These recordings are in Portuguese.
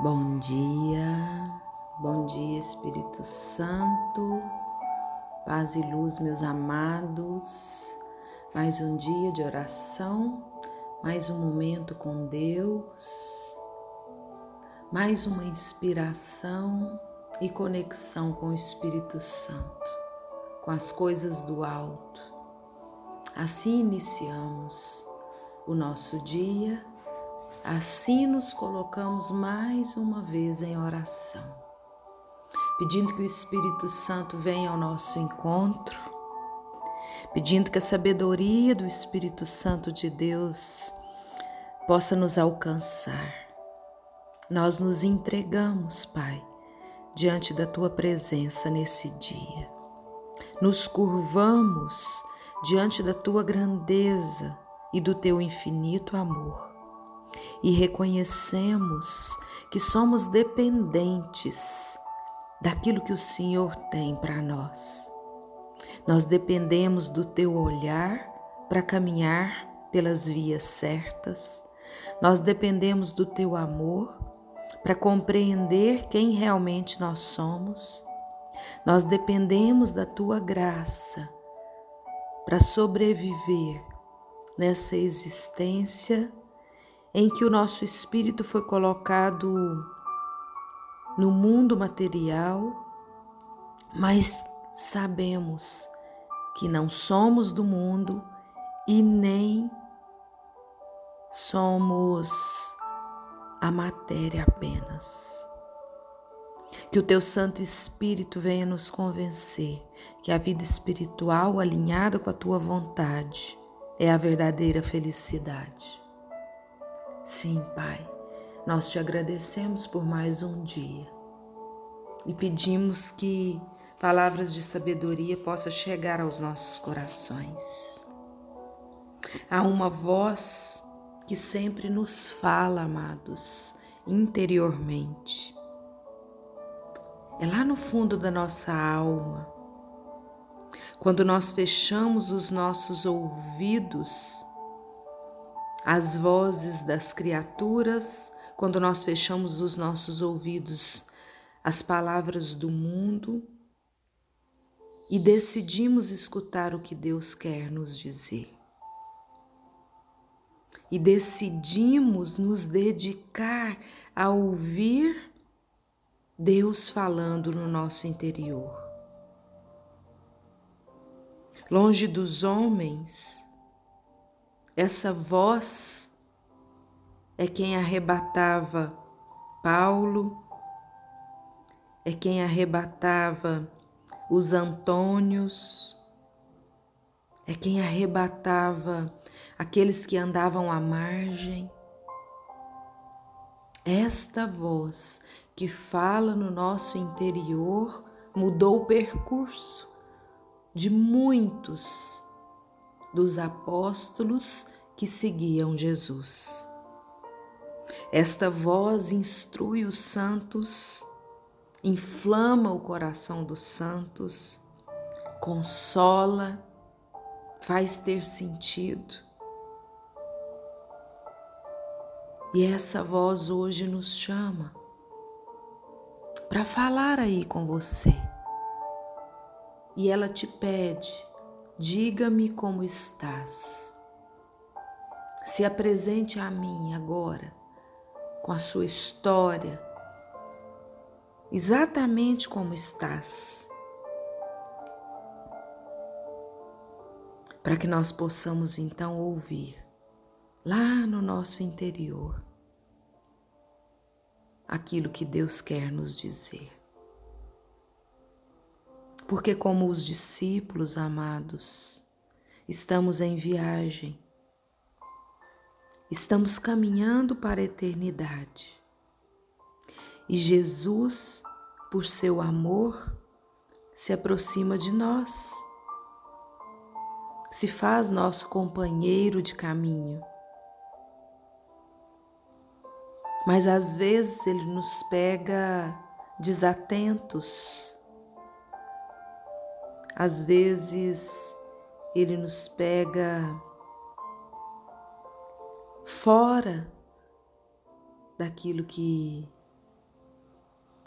Bom dia, bom dia Espírito Santo, paz e luz, meus amados. Mais um dia de oração, mais um momento com Deus, mais uma inspiração e conexão com o Espírito Santo, com as coisas do alto. Assim iniciamos o nosso dia Assim nos colocamos mais uma vez em oração, pedindo que o Espírito Santo venha ao nosso encontro, pedindo que a sabedoria do Espírito Santo de Deus possa nos alcançar. Nós nos entregamos, Pai, diante da tua presença nesse dia. Nos curvamos diante da tua grandeza e do teu infinito amor e reconhecemos que somos dependentes daquilo que o Senhor tem para nós. Nós dependemos do teu olhar para caminhar pelas vias certas. Nós dependemos do teu amor para compreender quem realmente nós somos. Nós dependemos da tua graça para sobreviver nessa existência em que o nosso espírito foi colocado no mundo material, mas sabemos que não somos do mundo e nem somos a matéria apenas. Que o teu Santo Espírito venha nos convencer que a vida espiritual alinhada com a tua vontade é a verdadeira felicidade. Sim, Pai, nós te agradecemos por mais um dia e pedimos que palavras de sabedoria possam chegar aos nossos corações. Há uma voz que sempre nos fala, amados, interiormente. É lá no fundo da nossa alma. Quando nós fechamos os nossos ouvidos as vozes das criaturas, quando nós fechamos os nossos ouvidos às palavras do mundo e decidimos escutar o que Deus quer nos dizer. E decidimos nos dedicar a ouvir Deus falando no nosso interior. Longe dos homens, essa voz é quem arrebatava Paulo, é quem arrebatava os Antônios, é quem arrebatava aqueles que andavam à margem. Esta voz que fala no nosso interior mudou o percurso de muitos dos apóstolos que seguiam Jesus. Esta voz instrui os santos, inflama o coração dos santos, consola, faz ter sentido. E essa voz hoje nos chama para falar aí com você. E ela te pede Diga-me como estás. Se apresente a mim agora com a sua história, exatamente como estás, para que nós possamos então ouvir lá no nosso interior aquilo que Deus quer nos dizer. Porque, como os discípulos amados, estamos em viagem, estamos caminhando para a eternidade. E Jesus, por seu amor, se aproxima de nós, se faz nosso companheiro de caminho. Mas às vezes ele nos pega desatentos, às vezes ele nos pega fora daquilo que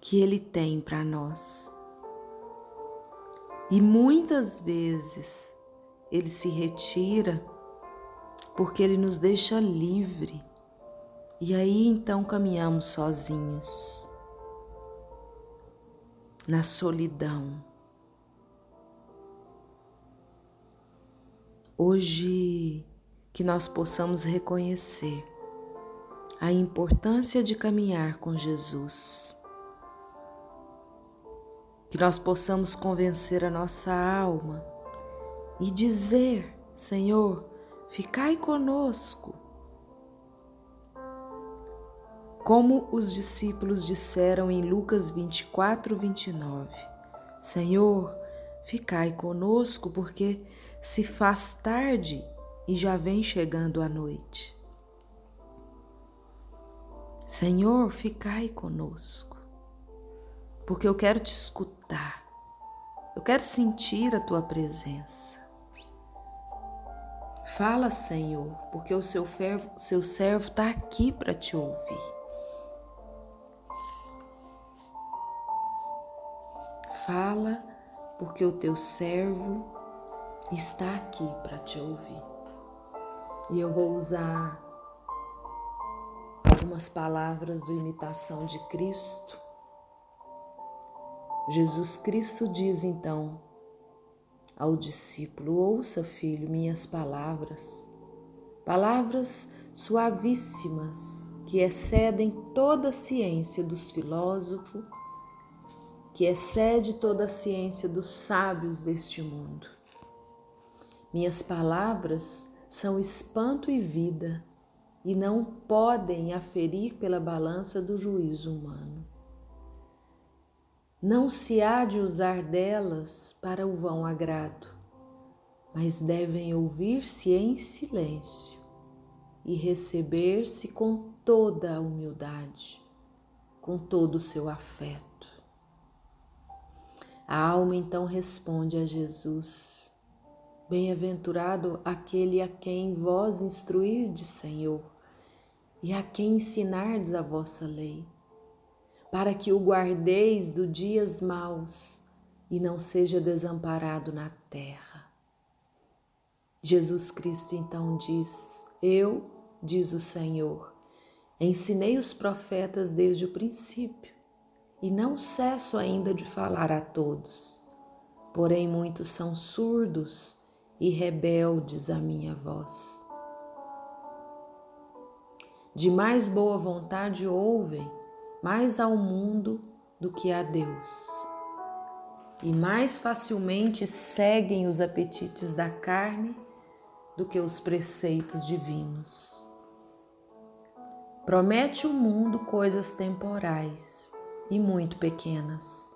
que Ele tem para nós. E muitas vezes Ele se retira porque Ele nos deixa livre. E aí então caminhamos sozinhos, na solidão. Hoje que nós possamos reconhecer a importância de caminhar com Jesus. Que nós possamos convencer a nossa alma e dizer: Senhor, ficai conosco. Como os discípulos disseram em Lucas 24, 29, Senhor, ficai conosco, porque se faz tarde e já vem chegando a noite. Senhor, ficai conosco, porque eu quero te escutar, eu quero sentir a tua presença. Fala, Senhor, porque o seu, fervo, seu servo está aqui para te ouvir. Fala, porque o teu servo está aqui para te ouvir. E eu vou usar algumas palavras do Imitação de Cristo. Jesus Cristo diz então ao discípulo: Ouça, filho, minhas palavras, palavras suavíssimas que excedem toda a ciência dos filósofos, que excede toda a ciência dos sábios deste mundo. Minhas palavras são espanto e vida e não podem aferir pela balança do juízo humano. Não se há de usar delas para o vão agrado, mas devem ouvir-se em silêncio e receber-se com toda a humildade, com todo o seu afeto. A alma então responde a Jesus: Bem-aventurado aquele a quem vós instruirdes, Senhor, e a quem ensinardes a vossa lei, para que o guardeis do dias maus e não seja desamparado na terra. Jesus Cristo então diz: Eu, diz o Senhor, ensinei os profetas desde o princípio e não cesso ainda de falar a todos. Porém, muitos são surdos e rebeldes à minha voz. De mais boa vontade ouvem mais ao mundo do que a Deus, e mais facilmente seguem os apetites da carne do que os preceitos divinos. Promete o mundo coisas temporais e muito pequenas.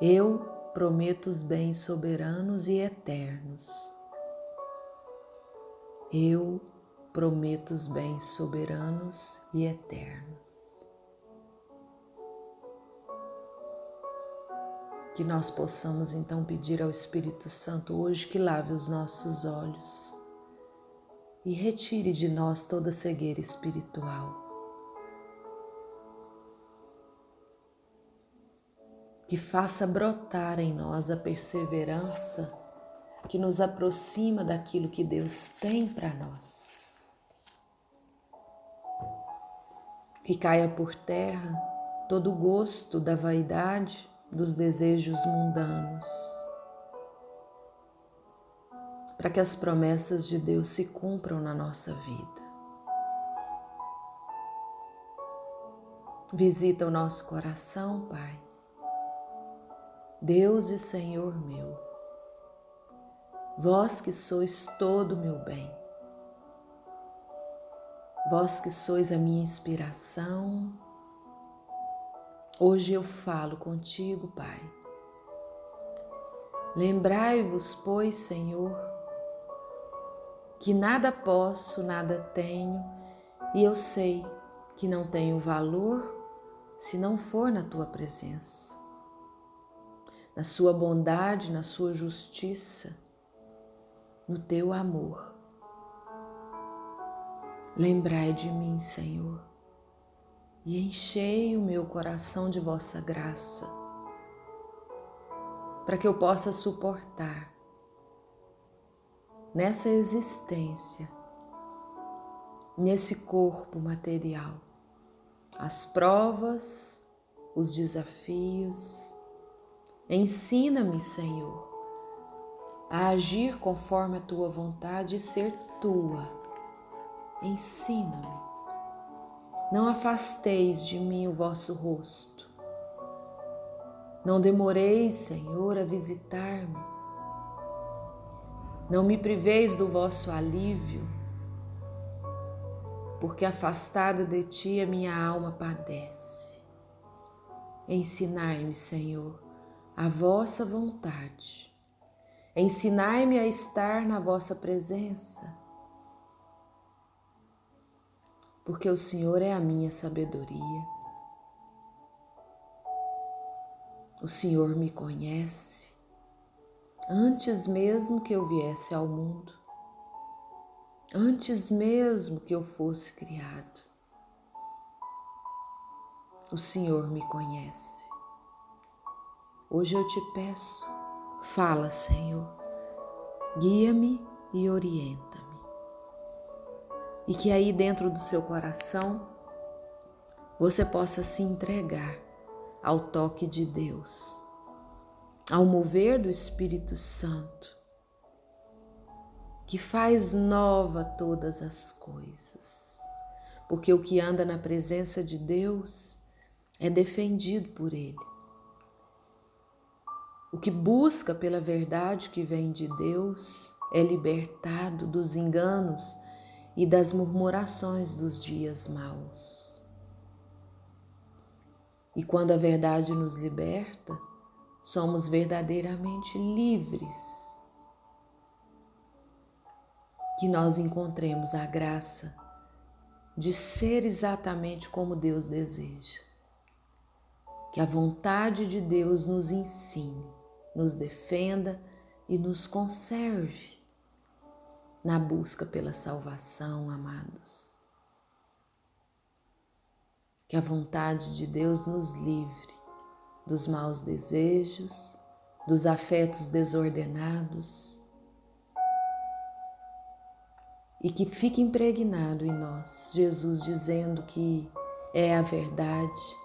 Eu prometo os bens soberanos e eternos. Eu prometo os bens soberanos e eternos. Que nós possamos então pedir ao Espírito Santo hoje que lave os nossos olhos e retire de nós toda cegueira espiritual que faça brotar em nós a perseverança que nos aproxima daquilo que Deus tem para nós. Que caia por terra todo o gosto da vaidade, dos desejos mundanos, para que as promessas de Deus se cumpram na nossa vida. Visita o nosso coração, Pai Deus e Senhor meu, vós que sois todo meu bem, vós que sois a minha inspiração, hoje eu falo contigo, Pai. Lembrai-vos, pois, Senhor, que nada posso, nada tenho, e eu sei que não tenho valor se não for na tua presença na sua bondade, na sua justiça, no teu amor. Lembrai de mim, Senhor, e enchei o meu coração de vossa graça, para que eu possa suportar nessa existência, nesse corpo material, as provas, os desafios. Ensina-me, Senhor, a agir conforme a tua vontade e ser tua. Ensina-me. Não afasteis de mim o vosso rosto. Não demoreis, Senhor, a visitar-me. Não me priveis do vosso alívio, porque afastada de ti a minha alma padece. Ensinai-me, Senhor, a vossa vontade. Ensinai-me a estar na vossa presença porque o Senhor é a minha sabedoria. O Senhor me conhece antes mesmo que eu viesse ao mundo, antes mesmo que eu fosse criado. O Senhor me conhece. Hoje eu te peço, fala, Senhor, guia-me e orienta e que aí dentro do seu coração você possa se entregar ao toque de Deus, ao mover do Espírito Santo, que faz nova todas as coisas. Porque o que anda na presença de Deus é defendido por Ele. O que busca pela verdade que vem de Deus é libertado dos enganos e das murmurações dos dias maus. E quando a verdade nos liberta, somos verdadeiramente livres. Que nós encontremos a graça de ser exatamente como Deus deseja. Que a vontade de Deus nos ensine, nos defenda e nos conserve na busca pela salvação, amados. Que a vontade de Deus nos livre dos maus desejos, dos afetos desordenados e que fique impregnado em nós Jesus dizendo que é a verdade,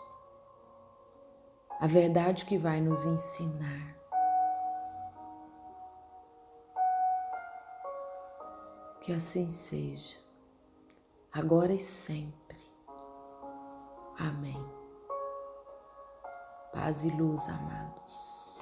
a verdade que vai nos ensinar Que assim seja, agora e sempre. Amém. Paz e luz, amados.